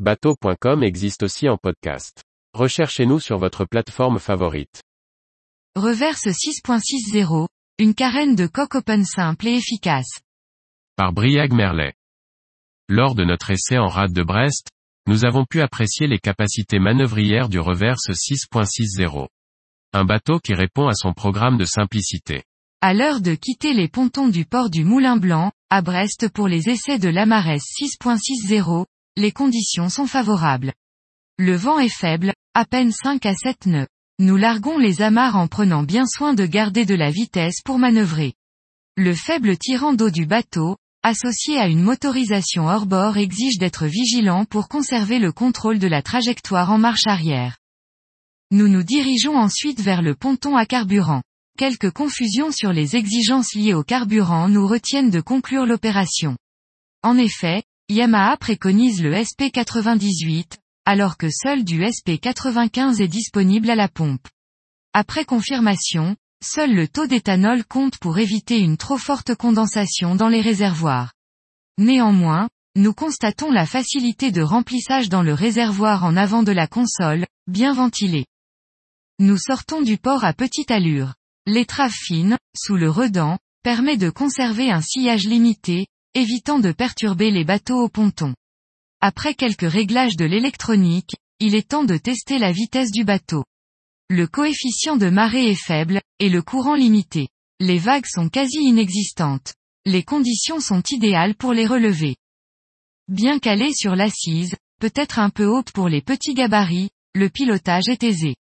Bateau.com existe aussi en podcast. Recherchez-nous sur votre plateforme favorite. Reverse 6.60, une carène de coque open simple et efficace. Par Briag Merlet. Lors de notre essai en rade de Brest, nous avons pu apprécier les capacités manœuvrières du reverse 6.60. Un bateau qui répond à son programme de simplicité. À l'heure de quitter les pontons du port du Moulin Blanc, à Brest pour les essais de l'Amarès 6.60, les conditions sont favorables. Le vent est faible, à peine 5 à 7 nœuds. Nous larguons les amarres en prenant bien soin de garder de la vitesse pour manœuvrer. Le faible tirant d'eau du bateau, associé à une motorisation hors bord exige d'être vigilant pour conserver le contrôle de la trajectoire en marche arrière. Nous nous dirigeons ensuite vers le ponton à carburant. Quelques confusions sur les exigences liées au carburant nous retiennent de conclure l'opération. En effet, Yamaha préconise le SP98, alors que seul du SP95 est disponible à la pompe. Après confirmation, seul le taux d'éthanol compte pour éviter une trop forte condensation dans les réservoirs. Néanmoins, nous constatons la facilité de remplissage dans le réservoir en avant de la console, bien ventilé. Nous sortons du port à petite allure. L'étrave fine, sous le redent, permet de conserver un sillage limité, évitant de perturber les bateaux au ponton. Après quelques réglages de l'électronique, il est temps de tester la vitesse du bateau. Le coefficient de marée est faible, et le courant limité. Les vagues sont quasi inexistantes. Les conditions sont idéales pour les relever. Bien calé sur l'assise, peut-être un peu haute pour les petits gabarits, le pilotage est aisé.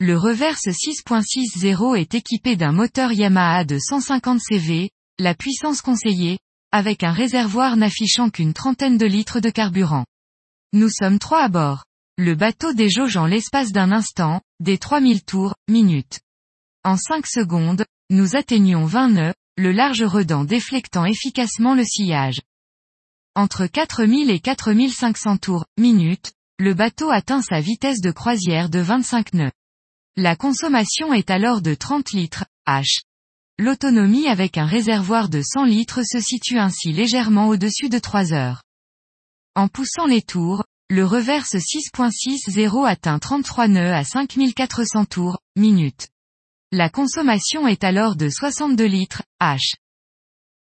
Le reverse 6.60 est équipé d'un moteur Yamaha de 150 CV, la puissance conseillée, avec un réservoir n'affichant qu'une trentaine de litres de carburant. Nous sommes trois à bord. Le bateau déjauge en l'espace d'un instant, des 3000 tours, minutes. En 5 secondes, nous atteignons 20 nœuds, le large redent déflectant efficacement le sillage. Entre 4000 et 4500 tours, minutes, le bateau atteint sa vitesse de croisière de 25 nœuds. La consommation est alors de 30 litres, H. L'autonomie avec un réservoir de 100 litres se situe ainsi légèrement au-dessus de 3 heures. En poussant les tours, le reverse 6.60 atteint 33 nœuds à 5400 tours, minutes. La consommation est alors de 62 litres, H.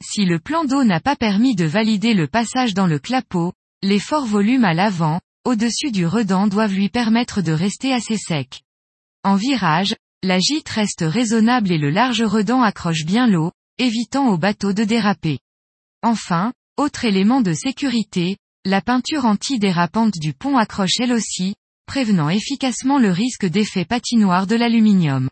Si le plan d'eau n'a pas permis de valider le passage dans le clapot, les forts volumes à l'avant, au-dessus du redent doivent lui permettre de rester assez sec. En virage, la gîte reste raisonnable et le large redent accroche bien l'eau, évitant au bateau de déraper. Enfin, autre élément de sécurité, la peinture anti-dérapante du pont accroche elle aussi, prévenant efficacement le risque d'effet patinoire de l'aluminium.